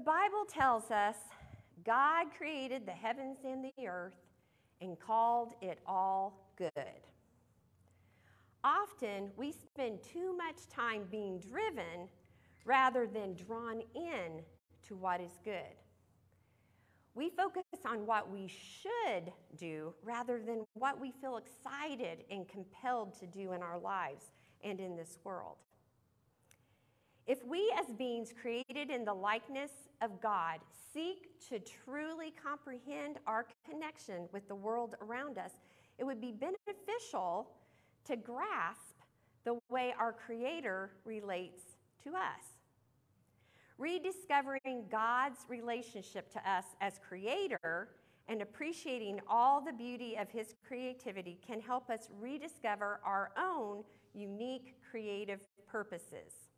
The Bible tells us God created the heavens and the earth and called it all good. Often we spend too much time being driven rather than drawn in to what is good. We focus on what we should do rather than what we feel excited and compelled to do in our lives and in this world. If we, as beings created in the likeness of God, seek to truly comprehend our connection with the world around us, it would be beneficial to grasp the way our Creator relates to us. Rediscovering God's relationship to us as Creator and appreciating all the beauty of His creativity can help us rediscover our own unique creative purposes.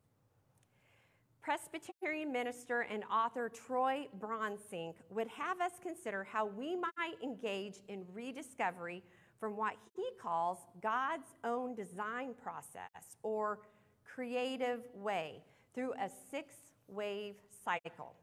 Presbyterian minister and author Troy Bronsink would have us consider how we might engage in rediscovery from what he calls God's own design process or creative way through a six wave cycle.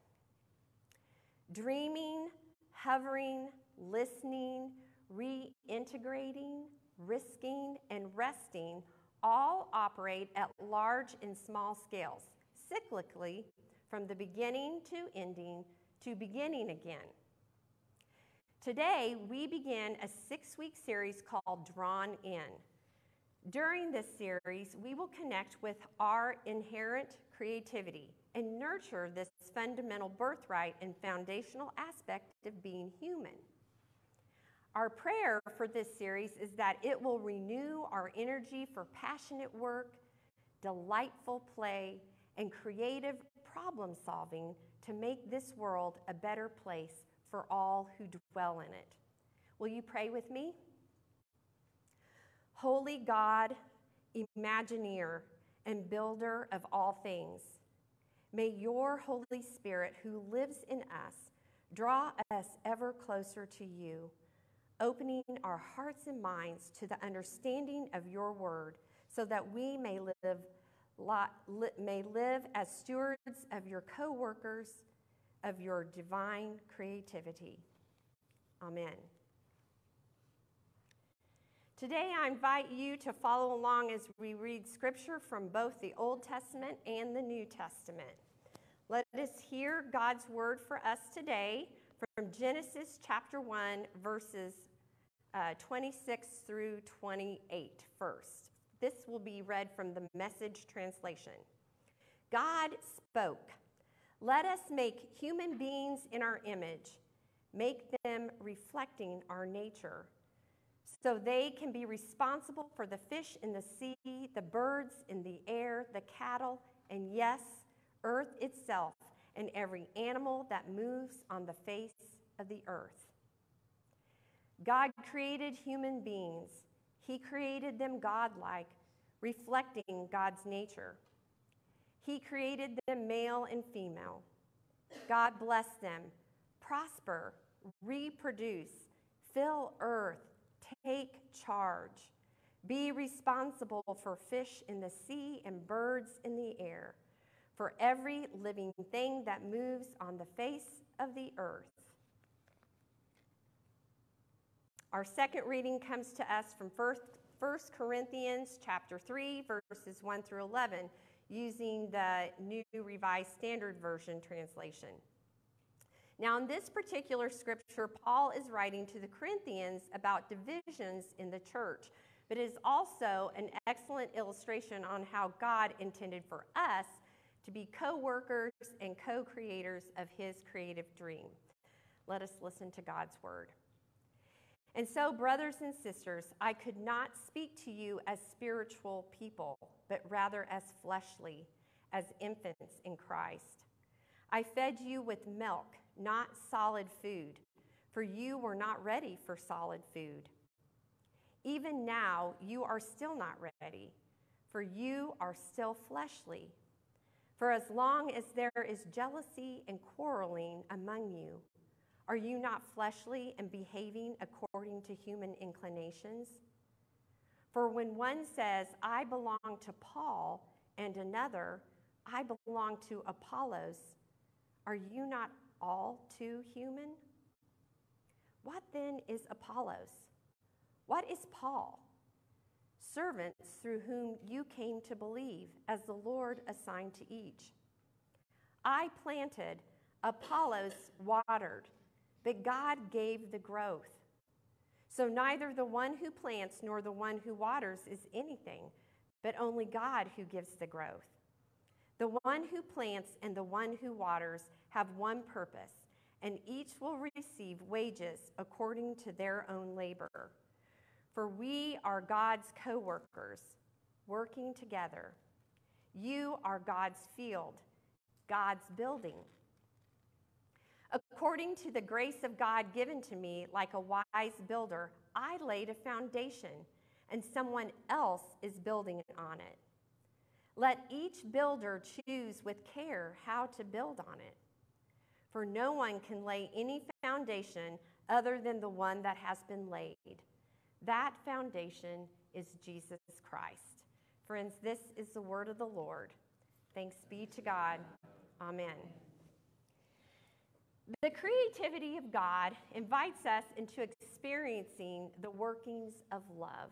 Dreaming, hovering, listening, reintegrating, risking, and resting all operate at large and small scales, cyclically from the beginning to ending to beginning again. Today, we begin a six week series called Drawn In. During this series, we will connect with our inherent creativity and nurture this fundamental birthright and foundational aspect of being human. Our prayer for this series is that it will renew our energy for passionate work, delightful play, and creative problem solving to make this world a better place for all who dwell in it. Will you pray with me? Holy God, Imagineer and builder of all things, may your Holy Spirit, who lives in us, draw us ever closer to you, opening our hearts and minds to the understanding of your word, so that we may live, may live as stewards of your co workers of your divine creativity. Amen. Today, I invite you to follow along as we read scripture from both the Old Testament and the New Testament. Let us hear God's word for us today from Genesis chapter 1, verses uh, 26 through 28 first. This will be read from the message translation. God spoke. Let us make human beings in our image, make them reflecting our nature, so they can be responsible for the fish in the sea, the birds in the air, the cattle, and yes, earth itself, and every animal that moves on the face of the earth. God created human beings. He created them godlike, reflecting God's nature. He created them male and female. God bless them. Prosper, reproduce, fill earth, take charge. Be responsible for fish in the sea and birds in the air, for every living thing that moves on the face of the earth. Our second reading comes to us from 1 Corinthians chapter 3 verses 1 through 11 using the New Revised Standard Version translation. Now, in this particular scripture, Paul is writing to the Corinthians about divisions in the church, but it is also an excellent illustration on how God intended for us to be co workers and co creators of his creative dream. Let us listen to God's word. And so, brothers and sisters, I could not speak to you as spiritual people, but rather as fleshly, as infants in Christ. I fed you with milk, not solid food, for you were not ready for solid food. Even now, you are still not ready, for you are still fleshly. For as long as there is jealousy and quarreling among you, are you not fleshly and behaving according to human inclinations? For when one says, I belong to Paul, and another, I belong to Apollos, Are you not all too human? What then is Apollos? What is Paul? Servants through whom you came to believe, as the Lord assigned to each. I planted, Apollos watered, but God gave the growth. So neither the one who plants nor the one who waters is anything, but only God who gives the growth. The one who plants and the one who waters have one purpose, and each will receive wages according to their own labor. For we are God's co workers, working together. You are God's field, God's building. According to the grace of God given to me, like a wise builder, I laid a foundation, and someone else is building on it. Let each builder choose with care how to build on it. For no one can lay any foundation other than the one that has been laid. That foundation is Jesus Christ. Friends, this is the word of the Lord. Thanks be to God. Amen. The creativity of God invites us into experiencing the workings of love.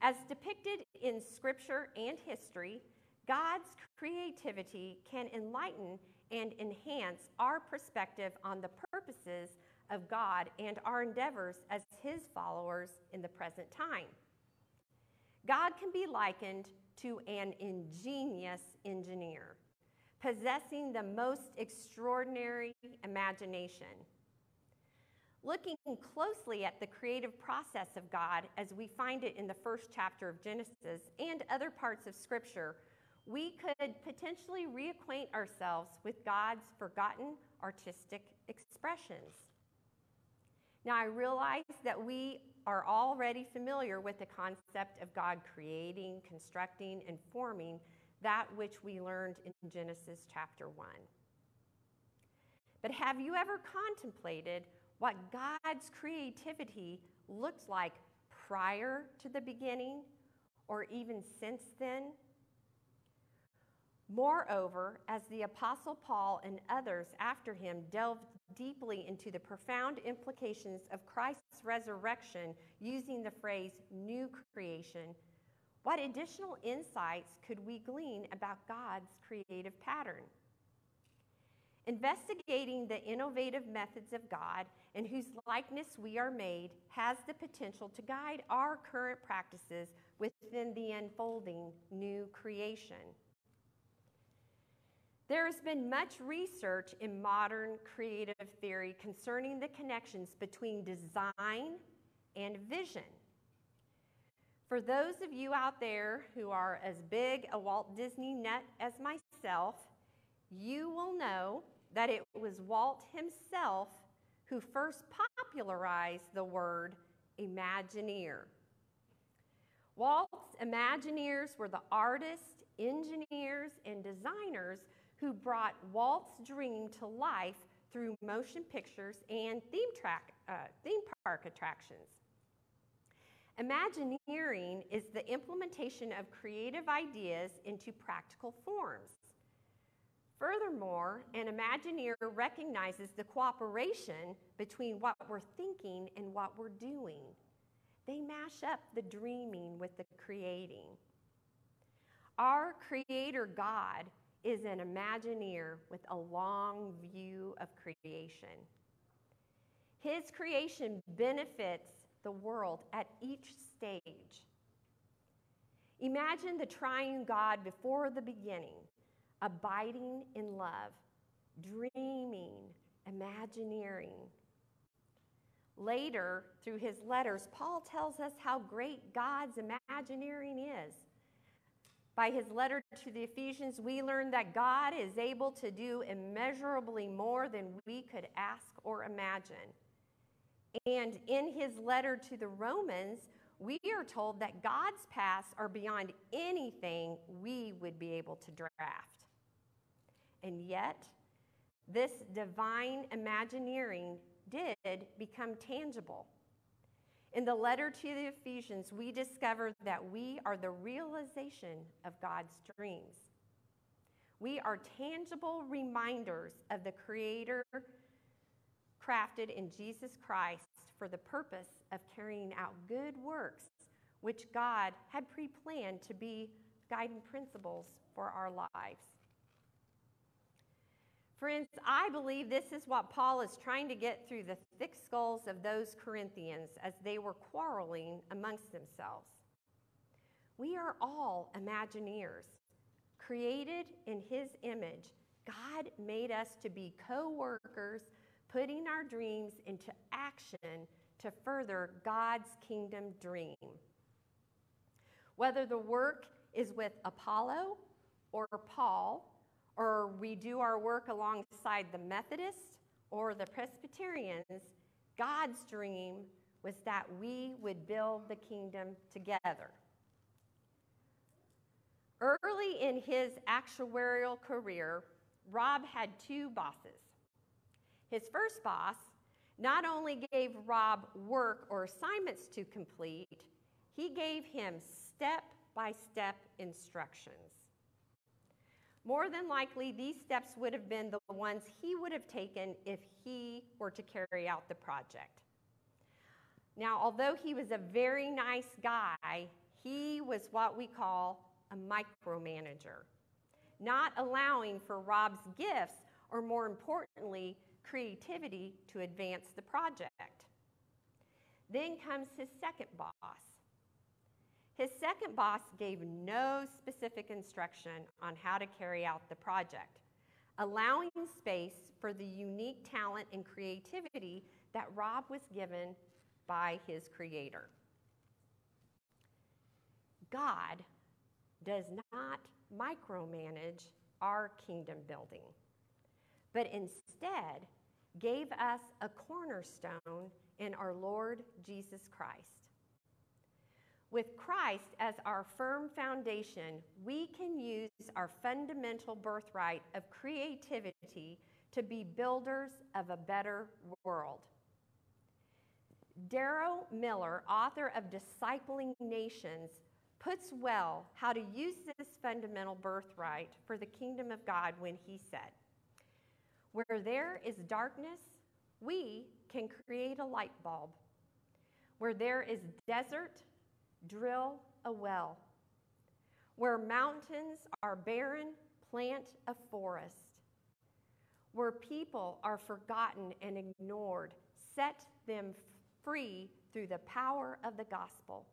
As depicted in scripture and history, God's creativity can enlighten and enhance our perspective on the purposes of God and our endeavors as His followers in the present time. God can be likened to an ingenious engineer possessing the most extraordinary imagination. Looking closely at the creative process of God as we find it in the first chapter of Genesis and other parts of Scripture, we could potentially reacquaint ourselves with God's forgotten artistic expressions. Now, I realize that we are already familiar with the concept of God creating, constructing, and forming that which we learned in Genesis chapter 1. But have you ever contemplated what God's creativity looked like prior to the beginning or even since then? Moreover, as the Apostle Paul and others after him delved deeply into the profound implications of Christ's resurrection using the phrase new creation, what additional insights could we glean about God's creative pattern? Investigating the innovative methods of God in whose likeness we are made has the potential to guide our current practices within the unfolding new creation. There has been much research in modern creative theory concerning the connections between design and vision. For those of you out there who are as big a Walt Disney nut as myself, you will know that it was Walt himself who first popularized the word Imagineer. Walt's Imagineers were the artists, engineers, and designers who brought Walt's dream to life through motion pictures and theme, track, uh, theme park attractions. Imagineering is the implementation of creative ideas into practical forms. Furthermore, an Imagineer recognizes the cooperation between what we're thinking and what we're doing. They mash up the dreaming with the creating. Our Creator God is an Imagineer with a long view of creation. His creation benefits the world at each stage. Imagine the triune God before the beginning, abiding in love, dreaming, imagineering. Later, through his letters, Paul tells us how great God's imagineering is. By his letter to the Ephesians, we learn that God is able to do immeasurably more than we could ask or imagine. And in his letter to the Romans, we are told that God's paths are beyond anything we would be able to draft. And yet, this divine imagineering did become tangible. In the letter to the Ephesians, we discover that we are the realization of God's dreams. We are tangible reminders of the Creator crafted in Jesus Christ for the purpose of carrying out good works, which God had pre planned to be guiding principles for our lives. Friends, I believe this is what Paul is trying to get through the thick skulls of those Corinthians as they were quarreling amongst themselves. We are all Imagineers, created in his image. God made us to be co workers, putting our dreams into action to further God's kingdom dream. Whether the work is with Apollo or Paul, or we do our work alongside the Methodists or the Presbyterians, God's dream was that we would build the kingdom together. Early in his actuarial career, Rob had two bosses. His first boss not only gave Rob work or assignments to complete, he gave him step by step instructions. More than likely, these steps would have been the ones he would have taken if he were to carry out the project. Now, although he was a very nice guy, he was what we call a micromanager, not allowing for Rob's gifts, or more importantly, creativity to advance the project. Then comes his second boss. His second boss gave no specific instruction on how to carry out the project, allowing space for the unique talent and creativity that Rob was given by his creator. God does not micromanage our kingdom building, but instead gave us a cornerstone in our Lord Jesus Christ. With Christ as our firm foundation, we can use our fundamental birthright of creativity to be builders of a better world. Darrow Miller, author of Discipling Nations, puts well how to use this fundamental birthright for the kingdom of God when he said, Where there is darkness, we can create a light bulb. Where there is desert, drill a well. Where mountains are barren, plant a forest. Where people are forgotten and ignored, set them free through the power of the gospel.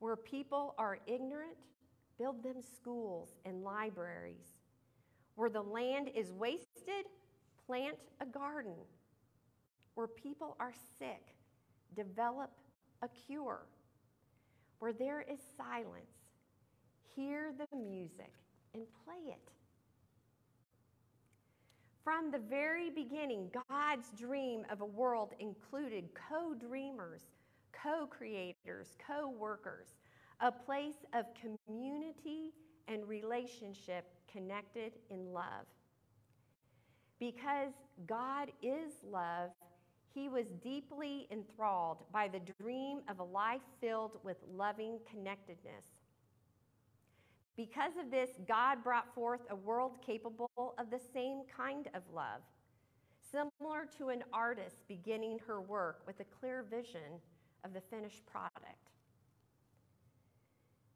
Where people are ignorant, build them schools and libraries. Where the land is wasted, plant a garden. Where people are sick, develop a cure. Where there is silence, hear the music and play it. From the very beginning, God's dream of a world included co dreamers, co creators, co workers, a place of community and relationship connected in love. Because God is love, he was deeply enthralled by the dream of a life filled with loving connectedness. Because of this, God brought forth a world capable of the same kind of love, similar to an artist beginning her work with a clear vision of the finished product.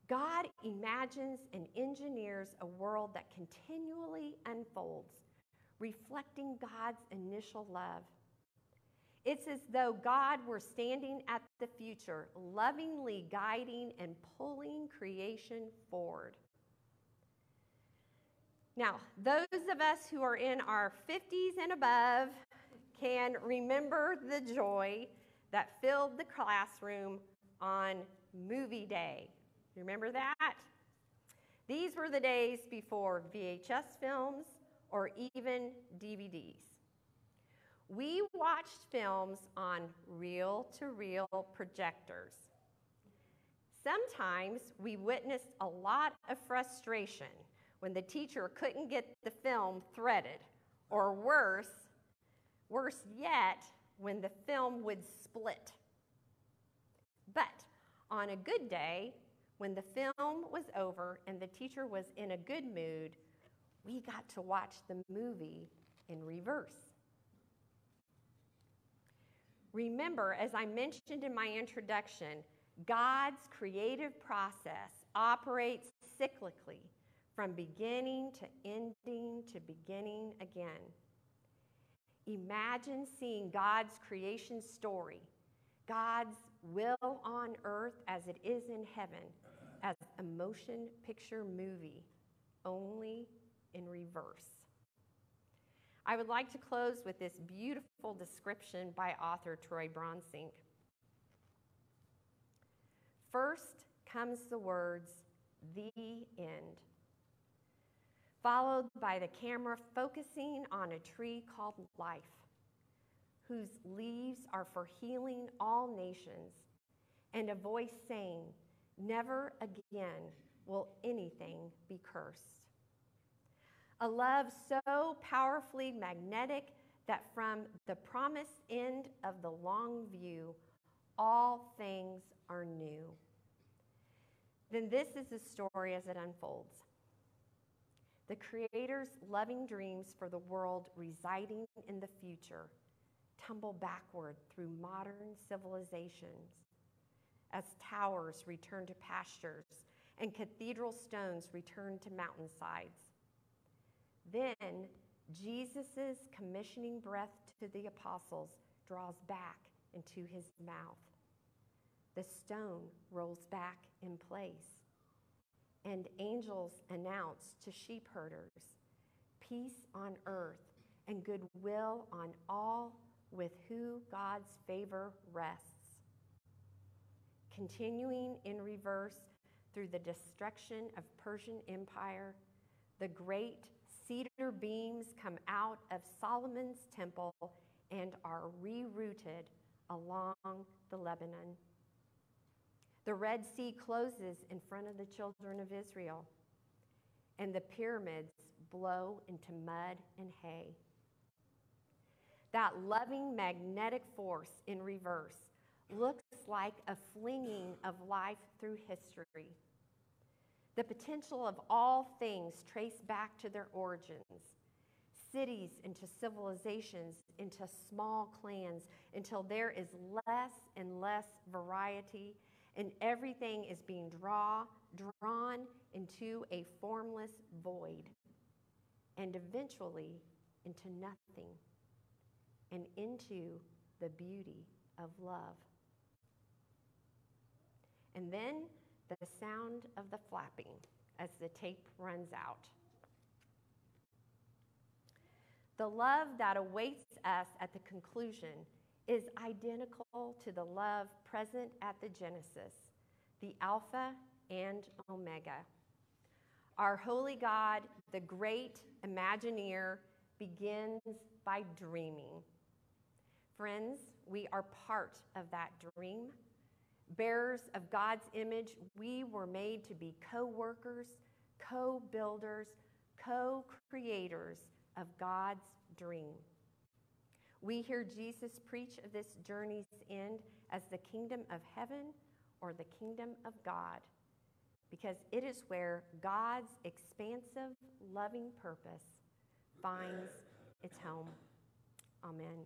God imagines and engineers a world that continually unfolds, reflecting God's initial love. It's as though God were standing at the future, lovingly guiding and pulling creation forward. Now, those of us who are in our 50s and above can remember the joy that filled the classroom on movie day. Remember that? These were the days before VHS films or even DVDs. We watched films on reel to reel projectors. Sometimes we witnessed a lot of frustration when the teacher couldn't get the film threaded, or worse, worse yet, when the film would split. But on a good day, when the film was over and the teacher was in a good mood, we got to watch the movie in reverse. Remember, as I mentioned in my introduction, God's creative process operates cyclically from beginning to ending to beginning again. Imagine seeing God's creation story, God's will on earth as it is in heaven, as a motion picture movie, only in reverse. I would like to close with this beautiful description by author Troy Bronsink. First comes the words, the end, followed by the camera focusing on a tree called life, whose leaves are for healing all nations, and a voice saying, Never again will anything be cursed. A love so powerfully magnetic that from the promised end of the long view, all things are new. Then this is the story as it unfolds. The Creator's loving dreams for the world residing in the future tumble backward through modern civilizations as towers return to pastures and cathedral stones return to mountainsides. Then Jesus' commissioning breath to the apostles draws back into his mouth. The stone rolls back in place, and angels announce to sheep herders peace on earth and goodwill on all with who God's favor rests. Continuing in reverse through the destruction of Persian Empire, the great cedar beams come out of Solomon's temple and are rerouted along the Lebanon. The Red Sea closes in front of the children of Israel, and the pyramids blow into mud and hay. That loving magnetic force in reverse looks like a flinging of life through history. The potential of all things traced back to their origins cities into civilizations, into small clans, until there is less and less variety, and everything is being draw, drawn into a formless void, and eventually into nothing, and into the beauty of love. And then the sound of the flapping as the tape runs out. The love that awaits us at the conclusion is identical to the love present at the Genesis, the Alpha and Omega. Our holy God, the great Imagineer, begins by dreaming. Friends, we are part of that dream Bearers of God's image, we were made to be co workers, co builders, co creators of God's dream. We hear Jesus preach of this journey's end as the kingdom of heaven or the kingdom of God, because it is where God's expansive, loving purpose finds its home. Amen.